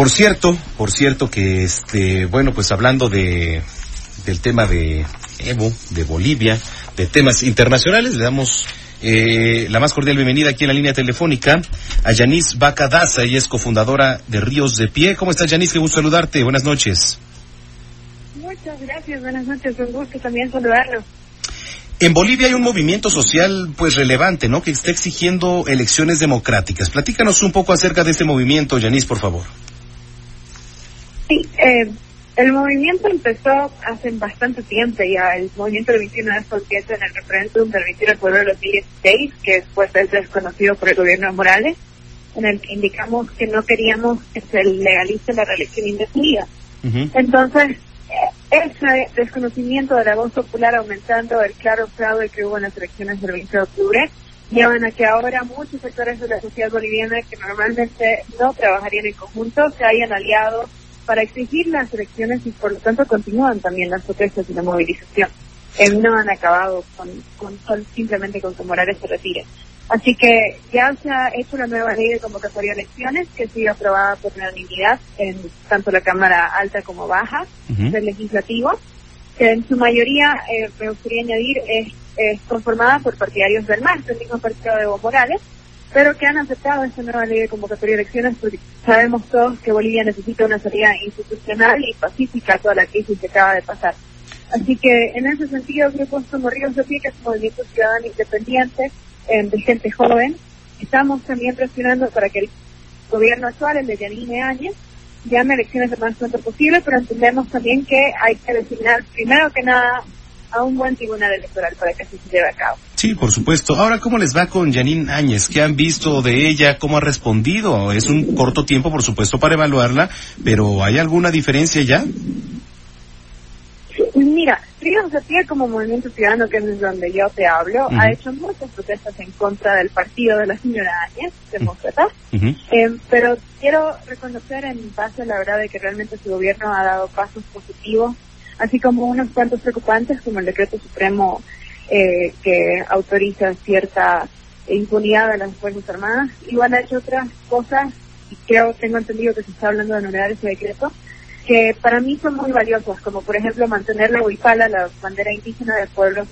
Por cierto, por cierto que este, bueno, pues hablando de del tema de Evo, de Bolivia, de temas internacionales, le damos eh, la más cordial bienvenida aquí en la línea telefónica a Yanis Bacadaza, ella es cofundadora de Ríos de Pie. ¿Cómo estás, Yanis? Qué gusto saludarte. Buenas noches. Muchas gracias, buenas noches, un gusto también saludarlo. En Bolivia hay un movimiento social pues relevante, ¿no? Que está exigiendo elecciones democráticas. Platícanos un poco acerca de este movimiento, Yanis, por favor. Sí, eh, el movimiento empezó hace bastante tiempo ya, el movimiento del 21 de empieza en el referéndum del 21 de febrero de 2016, que después es desconocido por el gobierno de Morales, en el que indicamos que no queríamos que se legalice la reelección indefinida. Entonces, ese desconocimiento de la voz popular aumentando el claro fraude que hubo en las elecciones del 20 de octubre llevan a que ahora muchos sectores de la sociedad boliviana que normalmente no trabajarían en conjunto se hayan aliado para exigir las elecciones y por lo tanto continúan también las protestas y la movilización. Eh, no han acabado con, con, con- simplemente con que Morales se retire. Así que ya se ha hecho una nueva ley de convocatoria de elecciones que ha sido aprobada por unanimidad en tanto la Cámara Alta como Baja Ujú. del Legislativo, que en su mayoría, eh, me gustaría añadir, es, es conformada por partidarios del MAS, del mismo partido de Evo Morales, pero que han aceptado esta nueva ley de convocatoria de elecciones porque sabemos todos que Bolivia necesita una salida institucional y pacífica a toda la crisis que acaba de pasar. Así que en ese sentido, grupos como Ríos de Pie, que es un movimiento ciudadano independiente eh, de gente joven, estamos también presionando para que el gobierno actual, el de Yanine Áñez, llame elecciones lo más pronto posible, pero entendemos también que hay que designar primero que nada a un buen tribunal electoral para que así se lleve a cabo. Sí, por supuesto. Ahora, ¿cómo les va con Janine Áñez? ¿Qué han visto de ella? ¿Cómo ha respondido? Es un corto tiempo, por supuesto, para evaluarla, pero ¿hay alguna diferencia ya? Mira, Ríos de Pie como movimiento ciudadano, que es de donde yo te hablo, ha hecho muchas protestas en contra del partido de la señora Áñez, demócrata. Eh, pero quiero reconocer en base a la verdad de que realmente su gobierno ha dado pasos positivos, así como unos cuantos preocupantes, como el decreto supremo eh, que autoriza cierta impunidad a las Fuerzas Armadas. Igual ha hecho otras cosas, y creo, tengo entendido que se está hablando de anular ese decreto, que para mí son muy valiosas, como por ejemplo mantener la huipala, la bandera indígena de pueblos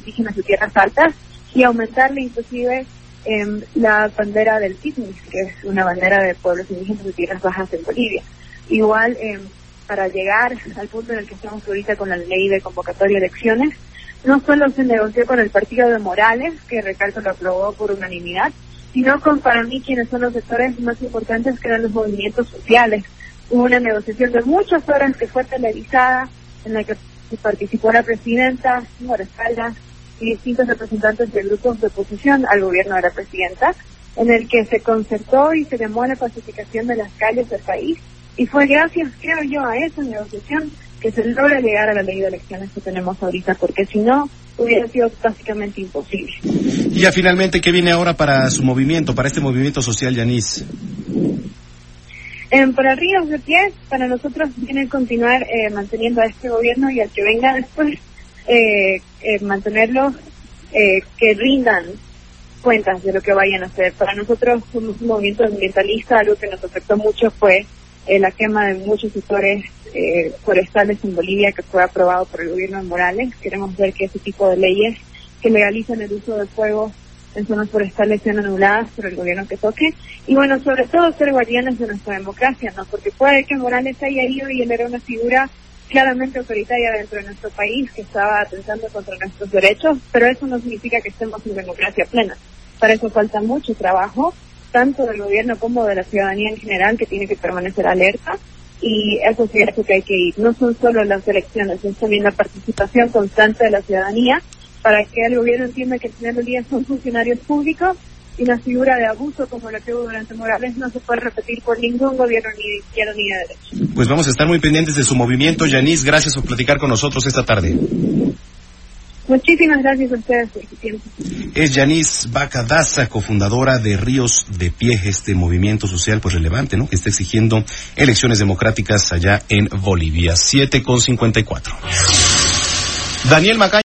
indígenas de tierras altas, y aumentarle inclusive em, la bandera del TICNIS, que es una bandera de pueblos indígenas de tierras bajas en Bolivia. Igual, em, para llegar al punto en el que estamos ahorita con la ley de convocatoria de elecciones, no solo se negoció con el partido de Morales, que recalco lo aprobó por unanimidad, sino con para mí quienes son los sectores más importantes que eran los movimientos sociales. Hubo una negociación de muchas horas que fue televisada, en la que participó la presidenta, Mora Caldas, y distintos representantes de grupos de oposición al gobierno de la presidenta, en el que se concertó y se llamó la pacificación de las calles del país. Y fue gracias, creo yo, a esa negociación que se logra llegar a la ley de elecciones que tenemos ahorita, porque si no, hubiera sido básicamente imposible. Y ya finalmente, ¿qué viene ahora para su movimiento, para este movimiento social, Yanis? Eh, para Ríos de Pie, para nosotros viene continuar eh, manteniendo a este gobierno y al que venga después, eh, eh, mantenerlos eh, que rindan cuentas de lo que vayan a hacer. Para nosotros somos un movimiento ambientalista, algo que nos afectó mucho fue eh, la quema de muchos sectores eh, forestales en Bolivia que fue aprobado por el gobierno de Morales. Queremos ver que ese tipo de leyes que legalizan el uso de fuego en zonas forestales sean anuladas por el gobierno que toque. Y bueno, sobre todo ser guardianes de nuestra democracia, ¿no? Porque puede que Morales haya ido y él era una figura claramente autoritaria dentro de nuestro país que estaba atentando contra nuestros derechos, pero eso no significa que estemos en democracia plena. Para eso falta mucho trabajo, tanto del gobierno como de la ciudadanía en general, que tiene que permanecer alerta. Y eso es cierto que hay que ir. No son solo las elecciones, es también la participación constante de la ciudadanía para que el gobierno entienda que al final del día son funcionarios públicos y una figura de abuso como la que hubo durante Morales no se puede repetir por ningún gobierno ni de izquierda ni de derecha. Pues vamos a estar muy pendientes de su movimiento. Yanis, gracias por platicar con nosotros esta tarde. Muchísimas gracias a ustedes por su tiempo. Es Yanis Bacadaza, cofundadora de Ríos de Pie, este movimiento social pues relevante, ¿no? Que está exigiendo elecciones democráticas allá en Bolivia. 7 con 54. Daniel Macaña.